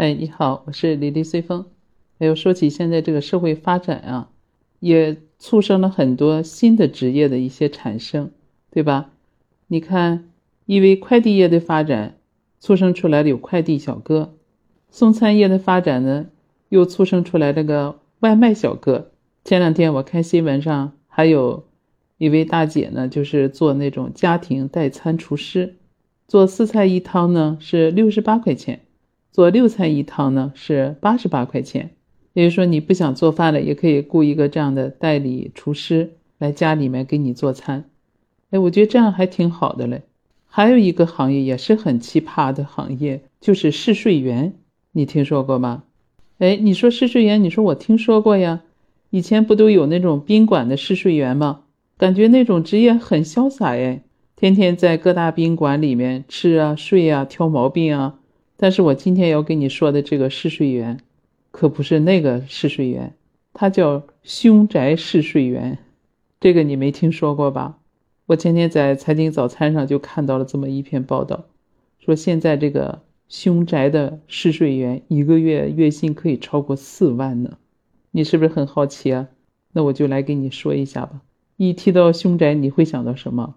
嗨，你好，我是李丽随风。哎呦，说起现在这个社会发展啊，也促生了很多新的职业的一些产生，对吧？你看，因为快递业的发展，促生出来了有快递小哥；送餐业的发展呢，又促生出来这个外卖小哥。前两天我看新闻上，还有一位大姐呢，就是做那种家庭代餐厨师，做四菜一汤呢是六十八块钱。做六菜一汤呢是八十八块钱，也就是说你不想做饭了，也可以雇一个这样的代理厨师来家里面给你做餐。哎，我觉得这样还挺好的嘞。还有一个行业也是很奇葩的行业，就是试睡员，你听说过吗？哎，你说试睡员，你说我听说过呀。以前不都有那种宾馆的试睡员吗？感觉那种职业很潇洒哎，天天在各大宾馆里面吃啊、睡啊、挑毛病啊。但是我今天要跟你说的这个试睡员，可不是那个试睡员，他叫凶宅试睡员，这个你没听说过吧？我前天在财经早餐上就看到了这么一篇报道，说现在这个凶宅的试睡员一个月月薪可以超过四万呢，你是不是很好奇啊？那我就来给你说一下吧。一提到凶宅，你会想到什么？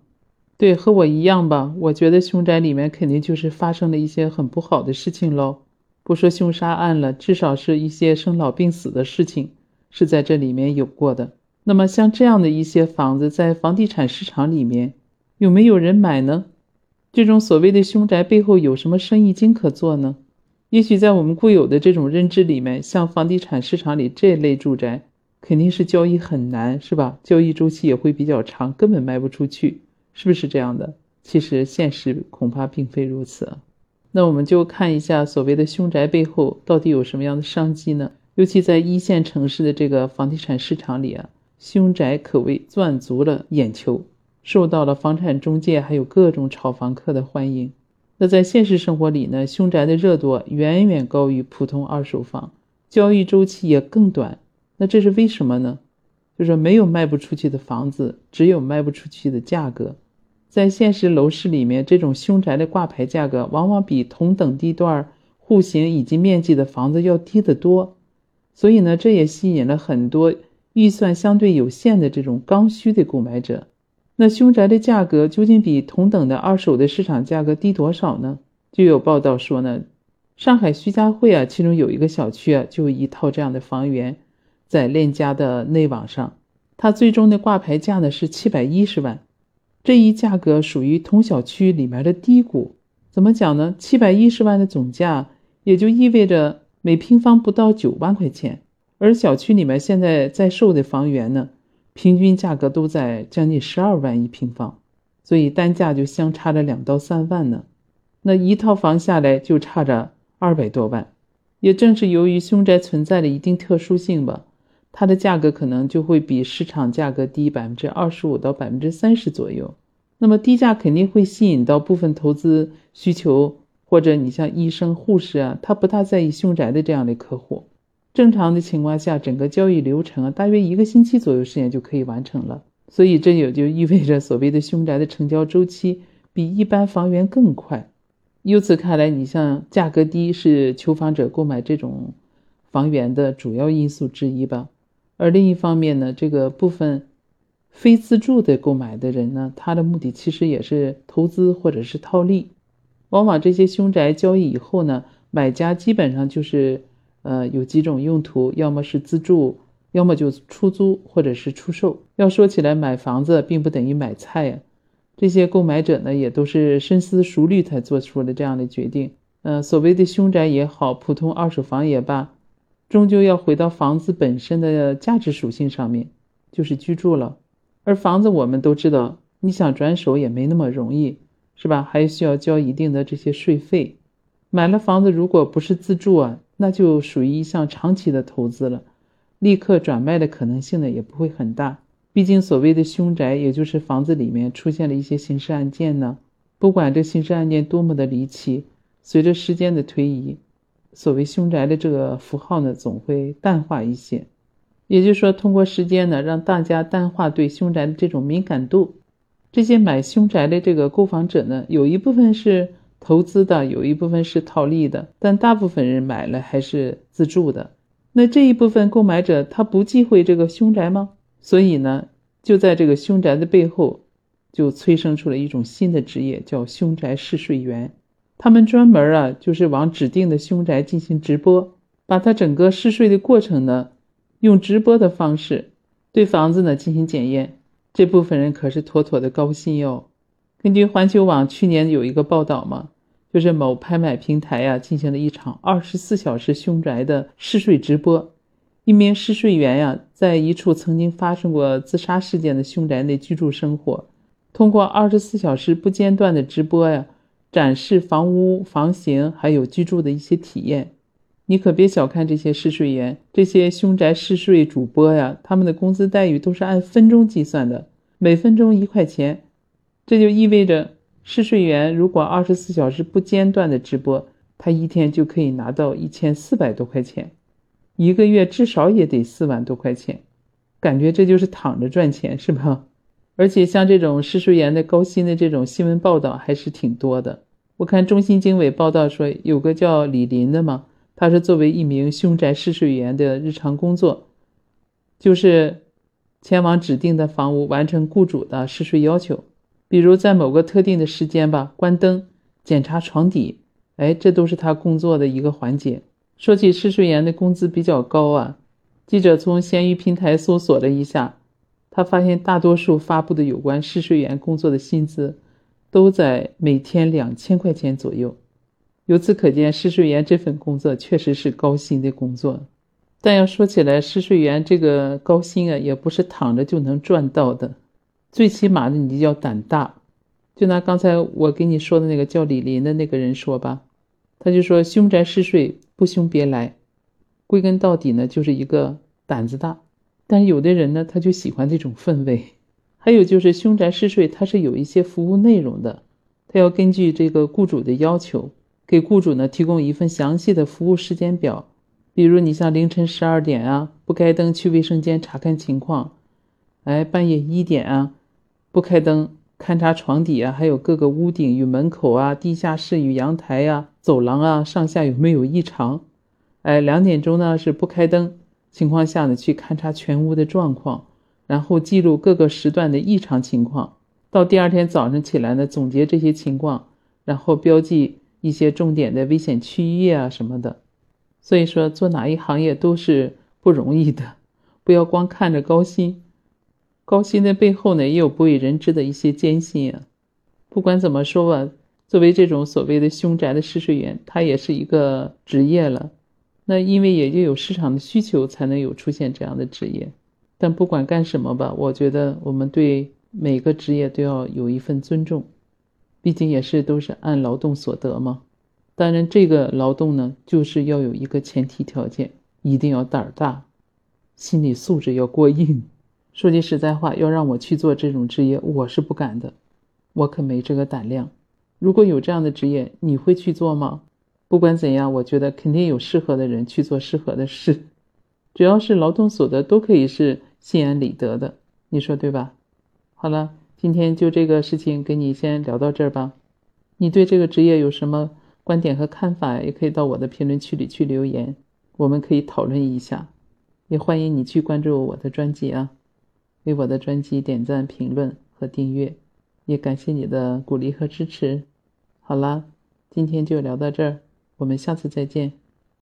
对，和我一样吧。我觉得凶宅里面肯定就是发生了一些很不好的事情喽。不说凶杀案了，至少是一些生老病死的事情是在这里面有过的。那么像这样的一些房子，在房地产市场里面有没有人买呢？这种所谓的凶宅背后有什么生意经可做呢？也许在我们固有的这种认知里面，像房地产市场里这类住宅，肯定是交易很难，是吧？交易周期也会比较长，根本卖不出去。是不是这样的？其实现实恐怕并非如此。那我们就看一下所谓的凶宅背后到底有什么样的商机呢？尤其在一线城市的这个房地产市场里啊，凶宅可谓赚足了眼球，受到了房产中介还有各种炒房客的欢迎。那在现实生活里呢，凶宅的热度远远高于普通二手房，交易周期也更短。那这是为什么呢？就是没有卖不出去的房子，只有卖不出去的价格。在现实楼市里面，这种凶宅的挂牌价格往往比同等地段、户型以及面积的房子要低得多，所以呢，这也吸引了很多预算相对有限的这种刚需的购买者。那凶宅的价格究竟比同等的二手的市场价格低多少呢？就有报道说呢，上海徐家汇啊，其中有一个小区啊，就有一套这样的房源，在链家的内网上，它最终的挂牌价呢是七百一十万。这一价格属于同小区里面的低谷，怎么讲呢？七百一十万的总价，也就意味着每平方不到九万块钱，而小区里面现在在售的房源呢，平均价格都在将近十二万一平方，所以单价就相差了两到三万呢。那一套房下来就差着二百多万，也正是由于凶宅存在的一定特殊性吧。它的价格可能就会比市场价格低百分之二十五到百分之三十左右。那么低价肯定会吸引到部分投资需求，或者你像医生、护士啊，他不大在意凶宅的这样的客户。正常的情况下，整个交易流程啊，大约一个星期左右时间就可以完成了。所以这也就意味着所谓的凶宅的成交周期比一般房源更快。由此看来，你像价格低是求房者购买这种房源的主要因素之一吧。而另一方面呢，这个部分非自住的购买的人呢，他的目的其实也是投资或者是套利。往往这些凶宅交易以后呢，买家基本上就是，呃，有几种用途，要么是自住，要么就出租或者是出售。要说起来，买房子并不等于买菜呀。这些购买者呢，也都是深思熟虑才做出了这样的决定。呃，所谓的凶宅也好，普通二手房也罢。终究要回到房子本身的价值属性上面，就是居住了。而房子我们都知道，你想转手也没那么容易，是吧？还需要交一定的这些税费。买了房子，如果不是自住啊，那就属于一项长期的投资了，立刻转卖的可能性呢也不会很大。毕竟所谓的凶宅，也就是房子里面出现了一些刑事案件呢，不管这刑事案件多么的离奇，随着时间的推移。所谓凶宅的这个符号呢，总会淡化一些，也就是说，通过时间呢，让大家淡化对凶宅的这种敏感度。这些买凶宅的这个购房者呢，有一部分是投资的，有一部分是套利的，但大部分人买了还是自住的。那这一部分购买者他不忌讳这个凶宅吗？所以呢，就在这个凶宅的背后，就催生出了一种新的职业，叫凶宅试睡员。他们专门啊，就是往指定的凶宅进行直播，把他整个试睡的过程呢，用直播的方式对房子呢进行检验。这部分人可是妥妥的高薪哟。根据环球网去年有一个报道嘛，就是某拍卖平台呀进行了一场二十四小时凶宅的试睡直播。一名试睡员呀，在一处曾经发生过自杀事件的凶宅内居住生活，通过二十四小时不间断的直播呀，展示房屋房型还有居住的一些体验。你可别小看这些试睡员，这些凶宅试睡主播呀，他们的工资待遇都是按分钟计算的，每分钟一块钱。这就意味着，试睡员如果二十四小时不间断的直播，他一天就可以拿到一千四百多块钱，一个月至少也得四万多块钱，感觉这就是躺着赚钱是吧？而且像这种试睡员的高薪的这种新闻报道还是挺多的。我看中新经纬报道说，有个叫李林的嘛，他是作为一名凶宅试睡员的日常工作，就是前往指定的房屋完成雇主的试睡要求。比如在某个特定的时间吧，关灯、检查床底，哎，这都是他工作的一个环节。说起试睡员的工资比较高啊，记者从闲鱼平台搜索了一下，他发现大多数发布的有关试睡员工作的薪资，都在每天两千块钱左右。由此可见，试睡员这份工作确实是高薪的工作。但要说起来，试睡员这个高薪啊，也不是躺着就能赚到的。最起码的，你就要胆大。就拿刚才我给你说的那个叫李林的那个人说吧，他就说凶宅试睡不凶别来，归根到底呢，就是一个胆子大。但有的人呢，他就喜欢这种氛围。还有就是凶宅试睡，它是有一些服务内容的，他要根据这个雇主的要求，给雇主呢提供一份详细的服务时间表。比如你像凌晨十二点啊，不开灯去卫生间查看情况，哎，半夜一点啊。不开灯，勘察床底啊，还有各个屋顶与门口啊、地下室与阳台呀、走廊啊上下有没有异常？哎，两点钟呢是不开灯情况下呢去勘察全屋的状况，然后记录各个时段的异常情况。到第二天早上起来呢，总结这些情况，然后标记一些重点的危险区域啊什么的。所以说，做哪一行业都是不容易的，不要光看着高薪。高薪的背后呢，也有不为人知的一些艰辛啊。不管怎么说吧，作为这种所谓的凶宅的试睡员，他也是一个职业了。那因为也就有市场的需求，才能有出现这样的职业。但不管干什么吧，我觉得我们对每个职业都要有一份尊重，毕竟也是都是按劳动所得嘛。当然，这个劳动呢，就是要有一个前提条件，一定要胆儿大，心理素质要过硬。说句实在话，要让我去做这种职业，我是不敢的，我可没这个胆量。如果有这样的职业，你会去做吗？不管怎样，我觉得肯定有适合的人去做适合的事，只要是劳动所得，都可以是心安理得的，你说对吧？好了，今天就这个事情跟你先聊到这儿吧。你对这个职业有什么观点和看法，也可以到我的评论区里去留言，我们可以讨论一下。也欢迎你去关注我的专辑啊。为我的专辑点赞、评论和订阅，也感谢你的鼓励和支持。好啦，今天就聊到这儿，我们下次再见。